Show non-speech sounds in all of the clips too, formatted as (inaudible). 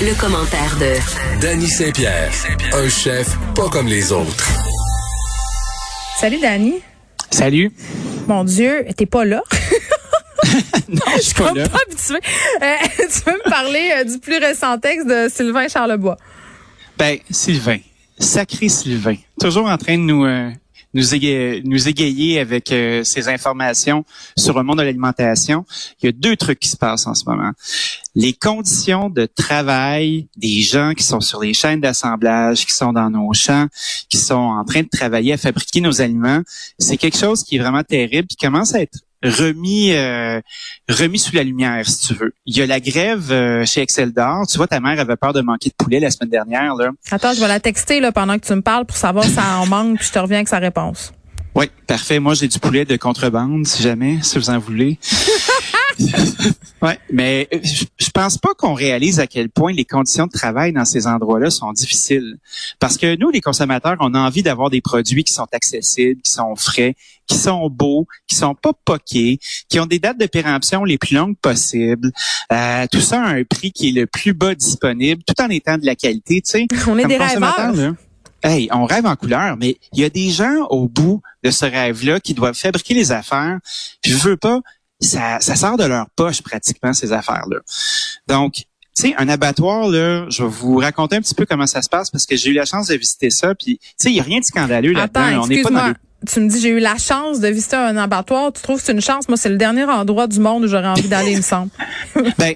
Le, commentaire de Danny Saint-Pierre, un chef pas comme les autres. Salut Danny. Salut. Mon Dieu, t'es pas là. (laughs) non, je suis pas là. Pas habitué. Euh, (laughs) tu veux me parler euh, du plus récent texte de Sylvain Charlebois? Ben, Sylvain. Sacré Sylvain. Toujours en train de nous, euh, nous, égayer, avec euh, ces informations sur le monde de l'alimentation. Il y a deux trucs qui se passent en ce moment. Les conditions de travail des gens qui sont sur les chaînes d'assemblage, qui sont dans nos champs, qui sont en train de travailler à fabriquer nos aliments, c'est quelque chose qui est vraiment terrible, qui commence à être remis euh, remis sous la lumière, si tu veux. Il y a la grève euh, chez Excel d'Or. Tu vois, ta mère avait peur de manquer de poulet la semaine dernière. Là. Attends, je vais la texter là, pendant que tu me parles pour savoir si ça en manque, puis je te reviens avec sa réponse. Oui, parfait. Moi, j'ai du poulet de contrebande, si jamais, si vous en voulez. (laughs) ouais, mais je, pense pas qu'on réalise à quel point les conditions de travail dans ces endroits-là sont difficiles. Parce que nous, les consommateurs, on a envie d'avoir des produits qui sont accessibles, qui sont frais, qui sont beaux, qui sont pas poqués, qui ont des dates de péremption les plus longues possibles. Euh, tout ça à un prix qui est le plus bas disponible, tout en étant de la qualité. Tu sais, On est comme des rêveurs. là, Hey, on rêve en couleur, mais il y a des gens au bout de ce rêve-là qui doivent fabriquer les affaires. Puis je veux pas, ça, ça sort de leur poche pratiquement ces affaires-là. Donc, tu sais, un abattoir, là, je vais vous raconter un petit peu comment ça se passe parce que j'ai eu la chance de visiter ça. Puis, tu sais, il y a rien de scandaleux là-dedans. Attends, On n'est pas dans excuse-moi. Tu me dis j'ai eu la chance de visiter un abattoir. Tu trouves que c'est une chance? Moi, c'est le dernier endroit du monde où j'aurais envie d'aller, il me semble. (laughs) Ben,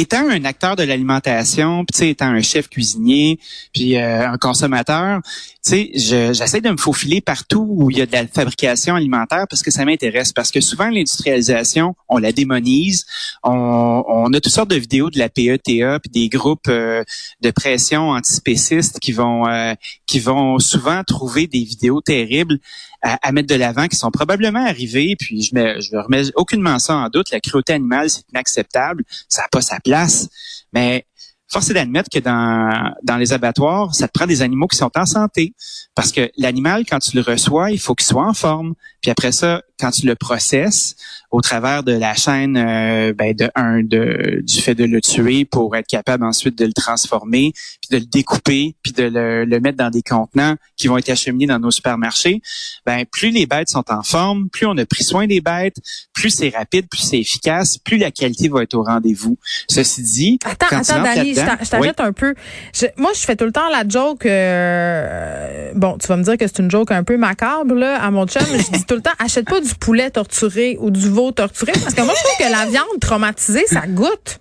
étant un acteur de l'alimentation, puis étant un chef cuisinier, puis euh, un consommateur, tu sais, je- j'essaie de me faufiler partout où il y a de la fabrication alimentaire parce que ça m'intéresse. Parce que souvent, l'industrialisation, on la démonise. On, on a toutes sortes de vidéos de la PETA, puis des groupes euh, de pression antispécistes qui vont euh, qui vont souvent trouver des vidéos terribles à, à mettre de l'avant qui sont probablement arrivées. Puis je je remets aucunement ça en doute. La cruauté animale, c'est inacceptable. Ça n'a pas sa place. Mais force est d'admettre que dans, dans les abattoirs, ça te prend des animaux qui sont en santé. Parce que l'animal, quand tu le reçois, il faut qu'il soit en forme. Puis après ça, quand tu le processes au travers de la chaîne euh, ben de un de du fait de le tuer pour être capable ensuite de le transformer, puis de le découper, puis de le, le mettre dans des contenants qui vont être acheminés dans nos supermarchés, ben plus les bêtes sont en forme, plus on a pris soin des bêtes, plus c'est rapide, plus c'est efficace, plus la qualité va être au rendez-vous. Ceci dit, Attends, quand attends, Dani, je t'arrête un peu. Je- moi, je fais tout le temps la joke. euh, bon, tu vas me dire que c'est une joke un peu macabre là, à mon chum. mais je dis tout le temps, achète pas du poulet torturé ou du veau torturé parce que moi, je trouve que la viande traumatisée, ça goûte.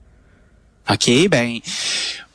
OK, ben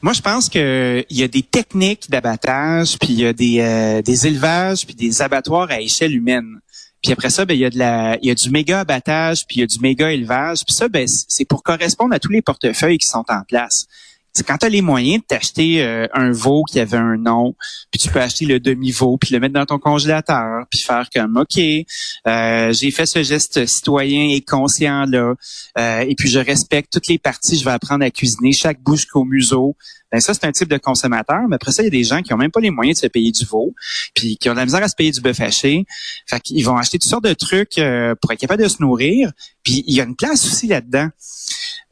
moi je pense que il y a des techniques d'abattage, puis il y a des, euh, des élevages, puis des abattoirs à échelle humaine. Puis après ça, ben il y a de la, il y a du méga abattage, puis il y a du méga élevage. Puis ça, ben c'est pour correspondre à tous les portefeuilles qui sont en place. C'est quand tu as les moyens de t'acheter euh, un veau qui avait un nom, puis tu peux acheter le demi-veau, puis le mettre dans ton congélateur, puis faire comme OK, euh, j'ai fait ce geste citoyen et conscient là, euh, et puis je respecte toutes les parties, je vais apprendre à cuisiner chaque bouche qu'au museau. Ben ça c'est un type de consommateur, mais après ça il y a des gens qui ont même pas les moyens de se payer du veau, puis qui ont de la misère à se payer du bœuf haché. Fait qu'ils vont acheter toutes sortes de trucs euh, pour être capable de se nourrir, puis il y a une place aussi là-dedans.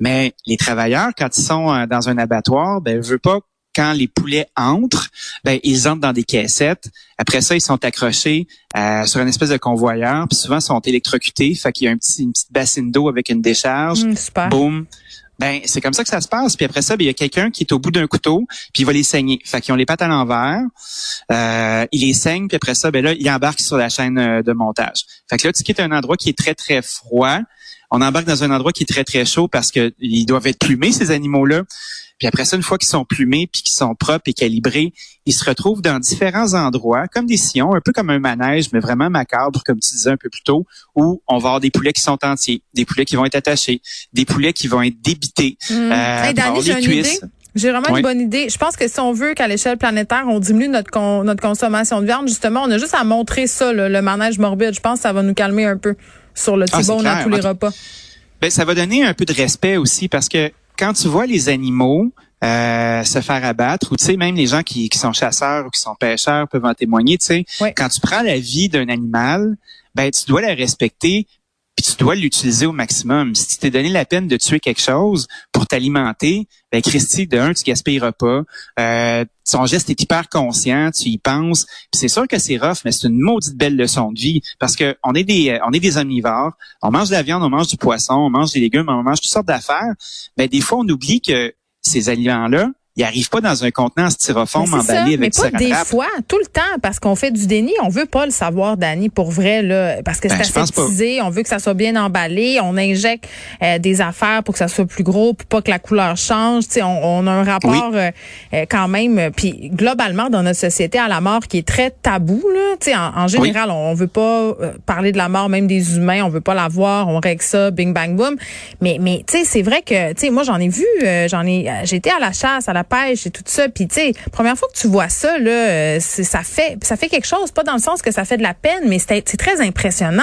Mais les travailleurs, quand ils sont euh, dans un abattoir, ben, veut pas quand les poulets entrent, ben ils entrent dans des caissettes. Après ça, ils sont accrochés euh, sur une espèce de convoyeur, puis souvent ils sont électrocutés. Fait qu'il y a un petit, une petite bassine d'eau avec une décharge. Hum, super. Boum. Ben, c'est comme ça que ça se passe. Puis après ça, ben, il y a quelqu'un qui est au bout d'un couteau, puis il va les saigner. Fait qu'ils ont les pattes à l'envers. Euh, il les saigne, puis après ça, ben là, il embarque sur la chaîne euh, de montage. Fait que là, tu quittes un endroit qui est très, très froid. On embarque dans un endroit qui est très, très chaud parce que ils doivent être plumés, ces animaux-là. Puis après ça, une fois qu'ils sont plumés puis qu'ils sont propres et calibrés, ils se retrouvent dans différents endroits, comme des sillons, un peu comme un manège, mais vraiment macabre, comme tu disais un peu plus tôt, où on va avoir des poulets qui sont entiers, des poulets qui vont être attachés, des poulets qui vont être débités. Mmh. Euh, hey, Danny, j'ai une idée. J'ai vraiment une bonne idée. Je pense que si on veut qu'à l'échelle planétaire, on diminue notre notre consommation de viande, justement, on a juste à montrer ça, le manège morbide. Je pense que ça va nous calmer un peu sur le T-bone ah, tous les repas. Ben, ça va donner un peu de respect aussi parce que quand tu vois les animaux euh, se faire abattre, ou tu sais, même les gens qui, qui, sont chasseurs ou qui sont pêcheurs peuvent en témoigner, tu sais, quand tu prends la vie d'un animal, ben tu dois la respecter puis tu dois l'utiliser au maximum. Si tu t'es donné la peine de tuer quelque chose pour t'alimenter, ben Christy, de un, tu gaspilleras pas. Euh, son geste est hyper conscient, tu y penses. c'est sûr que c'est rough, mais c'est une maudite belle leçon de vie parce que on est des on est des omnivores. On mange de la viande, on mange du poisson, on mange des légumes, on mange toutes sortes d'affaires. Mais des fois, on oublie que ces aliments-là, il arrive pas dans un contenant styrofoam emballé avec mais pas des fois, tout le temps, parce qu'on fait du déni. On veut pas le savoir, Dani, pour vrai, là, parce que ben, c'est aseptisé. On veut que ça soit bien emballé. On injecte euh, des affaires pour que ça soit plus gros, pour pas que la couleur change. on, on a un rapport euh, euh, quand même, puis globalement dans notre société à la mort qui est très tabou. Là, en, en général, on, veut pas parler de la mort, même des humains. On veut pas la voir. On règle ça, bing bang boom. Mais, mais tu sais, c'est vrai que, tu sais, moi j'en ai vu, j'en ai, j'étais à la chasse, à la pêche et tout ça. Puis tu sais, première fois que tu vois ça, là, euh, ça fait ça fait quelque chose, pas dans le sens que ça fait de la peine, mais c'est très impressionnant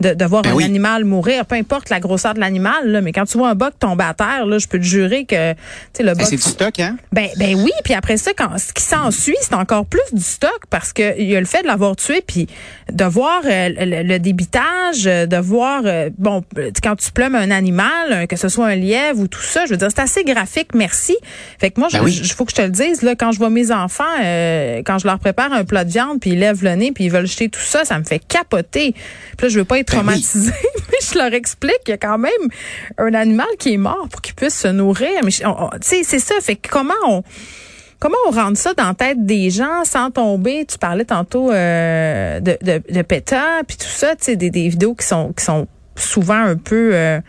de, de voir ben un animal mourir, peu importe la grosseur de l'animal. Là, mais quand tu vois un boc tomber à terre, là, je peux te jurer que tu sais le ben, c'est du stock, hein? Ben ben oui. Puis après ça, quand ce qui s'ensuit, c'est encore plus du stock parce que il y a le fait de l'avoir tué, puis de voir euh, le, débitage, de voir euh, bon quand tu plumes un animal, que ce soit un lièvre ou tout ça, je veux dire c'est assez graphique. Merci. Fait que moi, ben je, il faut que je te le dise, là, quand je vois mes enfants, euh, quand je leur prépare un plat de viande, puis ils lèvent le nez, puis ils veulent jeter tout ça, ça me fait capoter. Puis là, je veux pas être ben traumatisée, (laughs) mais je leur explique qu'il y a quand même un animal qui est mort pour qu'il puisse se nourrir. Mais tu sais, c'est ça. Fait que comment on Comment on rentre ça dans la tête des gens sans tomber? Tu parlais tantôt euh, de, de, de PETA, puis tout ça, tu sais, des, des vidéos qui sont qui sont souvent un peu euh,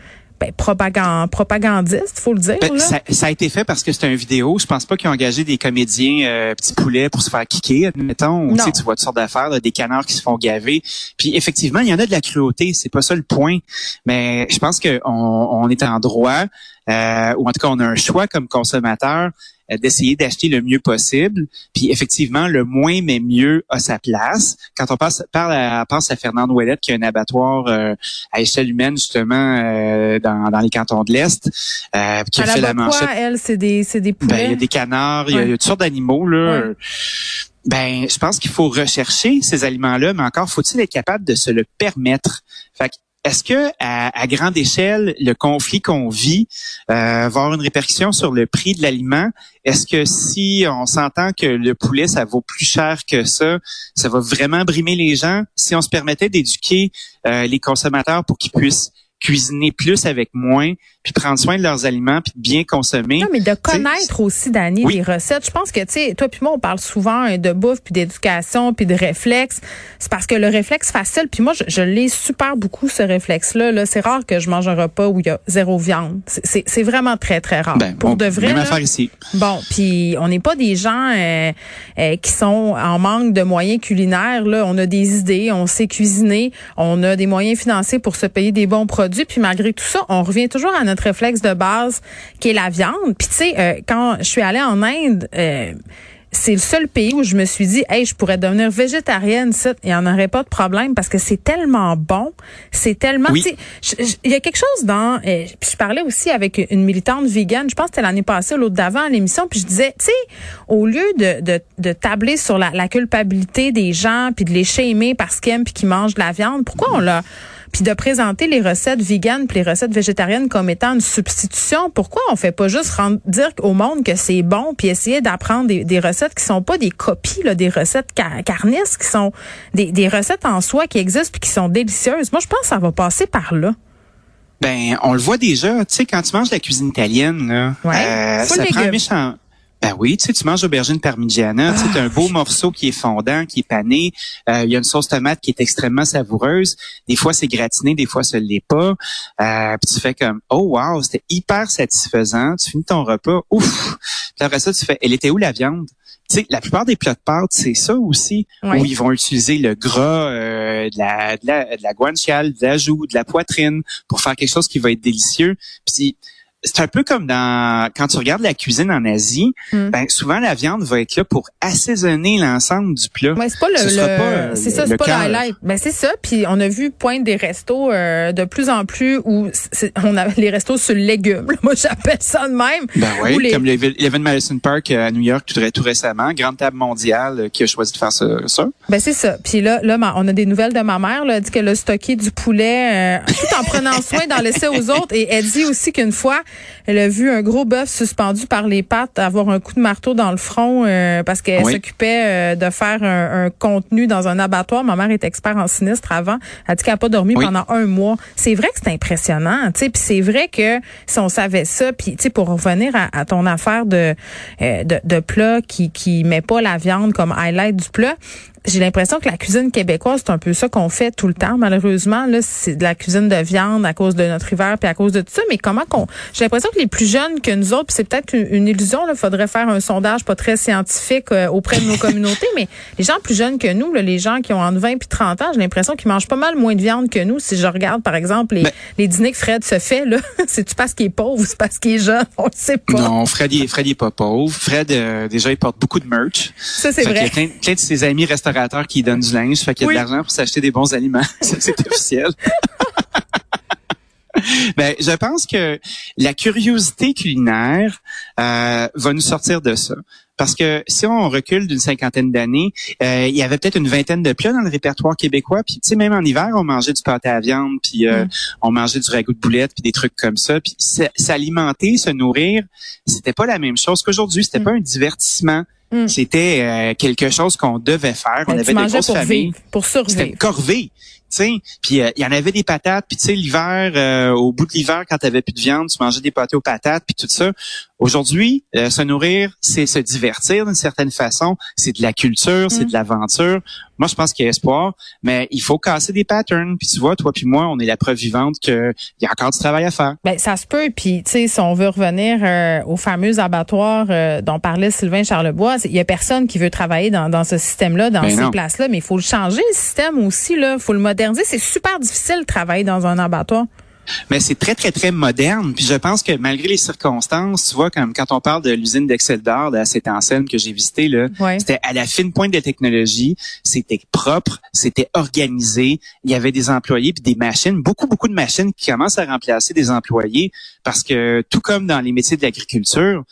ben, propagand, propagandiste, faut le dire. Ben, ça, a été fait parce que c'est une vidéo. Je pense pas qu'ils ont engagé des comédiens euh, petits poulets pour se faire kicker, admettons. Ou, tu vois toutes sortes d'affaires, des canards qui se font gaver. Puis effectivement, il y en a de la cruauté. C'est pas ça le point. Mais je pense qu'on on est en droit, euh, ou en tout cas, on a un choix comme consommateur d'essayer d'acheter le mieux possible. Puis effectivement, le moins mais mieux a sa place. Quand on passe, parle à, pense à Fernande Ouellette, qui a un abatoir euh, à échelle humaine justement euh, dans, dans les cantons de l'Est, euh, qui a fait la manchette. Quoi, elle, c'est des, c'est des poulets. Ben, il y a des canards, il y, a, toutes sortes d'animaux là. Ben, je pense qu'il faut rechercher ces aliments-là, mais encore faut-il être capable de se le permettre. Fait est-ce que à, grande échelle, le conflit qu'on vit euh, va avoir une répercussion sur le prix de l'aliment? Est-ce que si on s'entend que le poulet ça vaut plus cher que ça, ça va vraiment brimer les gens? Si on se permettait d'éduquer euh, les consommateurs pour qu'ils puissent cuisiner plus avec moins, puis prendre soin de leurs aliments, puis bien consommer. Non, mais de connaître aussi, Dani, les recettes. Je pense que, tu sais, toi puis moi, on parle souvent hein, de bouffe, puis d'éducation, puis de réflexe. C'est parce que le réflexe facile, puis moi, je, je l'ai super beaucoup, ce réflexe-là. -là, c'est rare que je mange un repas où il y a zéro viande. C'est vraiment très, très rare. Ben, Pour de vrai. Même ici. Bon, puis on n'est pas des gens euh, euh, qui sont en manque de moyens culinaires. Là. On a des idées, on sait cuisiner, on a des moyens financiers pour se payer des bons produits puis malgré tout ça, on revient toujours à notre réflexe de base qui est la viande. Puis tu sais, euh, quand je suis allée en Inde, euh, c'est le seul pays où je me suis dit, hey, je pourrais devenir végétarienne, il n'y en aurait pas de problème parce que c'est tellement bon, c'est tellement, il y a quelque chose dans, euh, puis je parlais aussi avec une militante végane, je pense que c'était l'année passée, l'autre d'avant à l'émission, puis je disais, tu sais, au lieu de, de, de tabler sur la, la culpabilité des gens puis de les shamer parce qu'ils aiment puis qu'ils mangent de la viande, pourquoi on l'a puis de présenter les recettes véganes puis les recettes végétariennes comme étant une substitution. Pourquoi on fait pas juste rendre, dire au monde que c'est bon puis essayer d'apprendre des, des, recettes qui sont pas des copies là, des recettes car carnistes qui sont des, des recettes en soi qui existent puis qui sont délicieuses? Moi, je pense que ça va passer par là. Ben, on le voit déjà. Tu sais, quand tu manges la cuisine italienne, là, euh, ça prend un méchant Ben oui, tu sais, tu manges aubergine parmigiana, tu sais, un beau morceau qui est fondant, qui est pané. Euh, Il y a une sauce tomate qui est extrêmement savoureuse. Des fois, c'est gratiné, des fois, ça l'est pas. Euh, puis tu fais comme, oh wow, c'était hyper satisfaisant. Tu finis ton repas, ouf. Puis après ça, tu fais, elle était où la viande? Tu sais, la plupart des plats de pâtes, c'est ça aussi, Oui. où ils vont utiliser le gras euh, de, la, de, la, de la guanciale, de la joue, de la poitrine pour faire quelque chose qui va être délicieux. Puis c'est un peu comme dans quand tu regardes la cuisine en Asie, Mm. ben souvent la viande va être là pour assaisonner l'ensemble du plat. Ouais, c'est pas le, Ce sera le- pas, euh, c'est ça, c'est pas cœur. le highlight. Ben c'est ça. Puis on a vu poindre des restos euh, de plus en plus où c'est- on a les restos sur le légume. (laughs) Moi j'appelle ça de même. Ben Ou oui, les- comme l'Evan Madison Park euh, à New York tout, tout récemment, grande table mondiale euh, qui a choisi de faire ça. ça. Ben c'est ça. Puis là, là, on a des nouvelles de ma mère. Là, elle dit qu'elle a stocké du poulet euh, tout en prenant (laughs) soin d'en laisser aux autres. Et elle dit aussi qu'une fois, elle a vu un gros bœuf suspendu par les pattes avoir un coup de marteau dans le front euh, parce qu'elle Oui. s'occupait euh, de faire un, un contenu dans un abattoir. Ma mère est expert en sinistre avant. Elle dit qu'elle n'a pas dormi Oui. pendant un mois. C'est vrai que c'est impressionnant. tu sais. Puis c'est vrai que si on savait ça, puis tu sais, pour revenir à, à ton affaire de, euh, de, de plat qui qui met pas la viande comme highlight du plat, j'ai l'impression que la cuisine québécoise, c'est un peu ça qu'on fait tout le temps. Malheureusement, là, c'est de la cuisine de viande à cause de notre hiver puis à cause de tout ça. Mais comment qu'on, j'ai l'impression que les plus jeunes que nous autres, puis c'est peut-être une, une illusion. Il faudrait faire un sondage pas très scientifique euh, auprès de nos communautés. (laughs) Mais les gens plus jeunes que nous, là, les gens qui ont entre 20 puis 30 ans, j'ai l'impression qu'ils mangent pas mal moins de viande que nous. Si je regarde, par exemple, les, Ben- les dîners que Fred se fait, là, (laughs) c'est-tu parce qu'il est pauvre ou c'est parce qu'il est jeune? (laughs) On le sait pas. Non, Fred, il, est- Fred, il est pas pauvre. Fred, euh, déjà, il porte beaucoup de merch. Ça, c'est vrai. plein, plein de ses amis restaurateurs qui donnent du linge. Fait qu'il y a Oui. de l'argent pour s'acheter des bons aliments. (laughs) C'est officiel. (laughs) ben, je pense que la curiosité culinaire euh, va nous sortir de ça. Parce que si on recule d'une cinquantaine d'années, euh, il y avait peut-être une vingtaine de plats dans le répertoire québécois. Puis tu sais, même en hiver, on mangeait du pâté à viande, puis euh, Mm. on mangeait du ragoût de boulette, puis des trucs comme ça. Puis s'alimenter, se nourrir, c'était pas la même chose qu'aujourd'hui. C'était Mm. pas un divertissement. Mm. C'était euh, quelque chose qu'on devait faire. On Ben, avait des grosses pour familles. vivre, pour C'était survivre. une corvée. tu sais. Puis euh, il y en avait des patates, puis tu sais l'hiver, euh, au bout de l'hiver, quand tu plus de viande, tu mangeais des pâtés aux patates, puis tout ça. Aujourd'hui, euh, se nourrir, c'est se divertir d'une certaine façon, c'est de la culture, c'est Mm. de l'aventure. Moi, je pense qu'il y a espoir, mais il faut casser des patterns. Puis tu vois, toi puis moi, on est la preuve vivante qu'il y a encore du travail à faire. Ben ça se peut. Puis tu sais, si on veut revenir euh, au fameux abattoir euh, dont parlait Sylvain Charlebois, il y a personne qui veut travailler dans, dans ce système-là, dans Ben ces places-là. Mais il faut le changer le système aussi là. Faut le moderniser. C'est super difficile de travailler dans un abattoir. Mais c'est très, très, très moderne. Puis je pense que malgré les circonstances, tu vois, comme quand on parle de l'usine d'Excel d'or de cette enseigne que j'ai visitée, là, Ouais. c'était à la fine pointe de la technologie, c'était propre, c'était organisé, il y avait des employés puis des machines, beaucoup, beaucoup de machines qui commencent à remplacer des employés parce que tout comme dans les métiers de l'agriculture,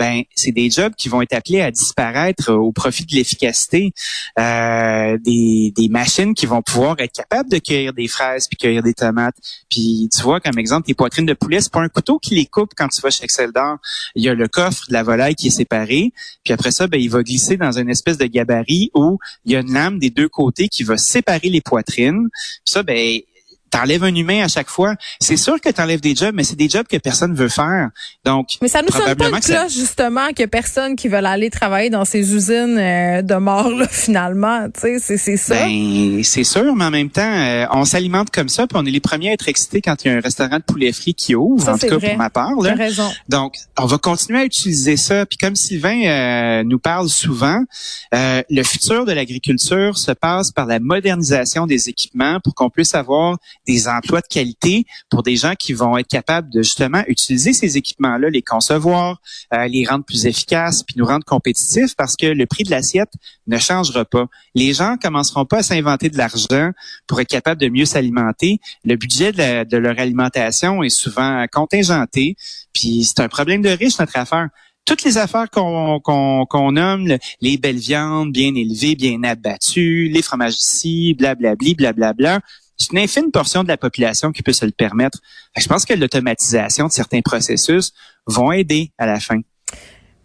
ben c'est des jobs qui vont être appelés à disparaître euh, au profit de l'efficacité euh, des, des machines qui vont pouvoir être capables de cueillir des fraises puis cueillir des tomates. Puis tu vois comme exemple tes poitrines de poulet c'est pas un couteau qui les coupe quand tu vas chez Excel d'or il y a le coffre de la volaille qui est séparé. Puis après ça ben il va glisser dans une espèce de gabarit où il y a une lame des deux côtés qui va séparer les poitrines. Puis ça ben T'enlèves un humain à chaque fois. C'est sûr que t'enlèves des jobs, mais c'est des jobs que personne veut faire. Donc, Mais ça nous sonne pas une que ça- cloche justement qu'il y a personne qui veut aller travailler dans ces usines euh, de mort là finalement. Tu sais, c'est c'est ça. Ben, c'est sûr, mais en même temps, euh, on s'alimente comme ça, puis on est les premiers à être excités quand il y a un restaurant de poulet frit qui ouvre, Ça, en tout cas vrai. pour ma part. Là. raison. Donc, on va continuer à utiliser ça. Puis comme Sylvain euh, nous parle souvent, euh, le futur de l'agriculture se passe par la modernisation des équipements pour qu'on puisse avoir des emplois de qualité pour des gens qui vont être capables de justement utiliser ces équipements-là, les concevoir, euh, les rendre plus efficaces, puis nous rendre compétitifs parce que le prix de l'assiette ne changera pas. Les gens commenceront pas à s'inventer de l'argent pour être capables de mieux s'alimenter. Le budget de, la- de leur alimentation est souvent contingenté, puis c'est un problème de riche notre affaire. Toutes les affaires qu'on nomme, le- les belles viandes bien élevées, bien abattues, les fromages d'ici, blablabli, blablabla, c'est une infime portion de la population qui peut se le permettre. Je pense que l'automatisation de certains processus vont aider à la fin.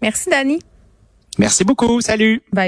Merci Dani. Merci beaucoup. Salut. Bye.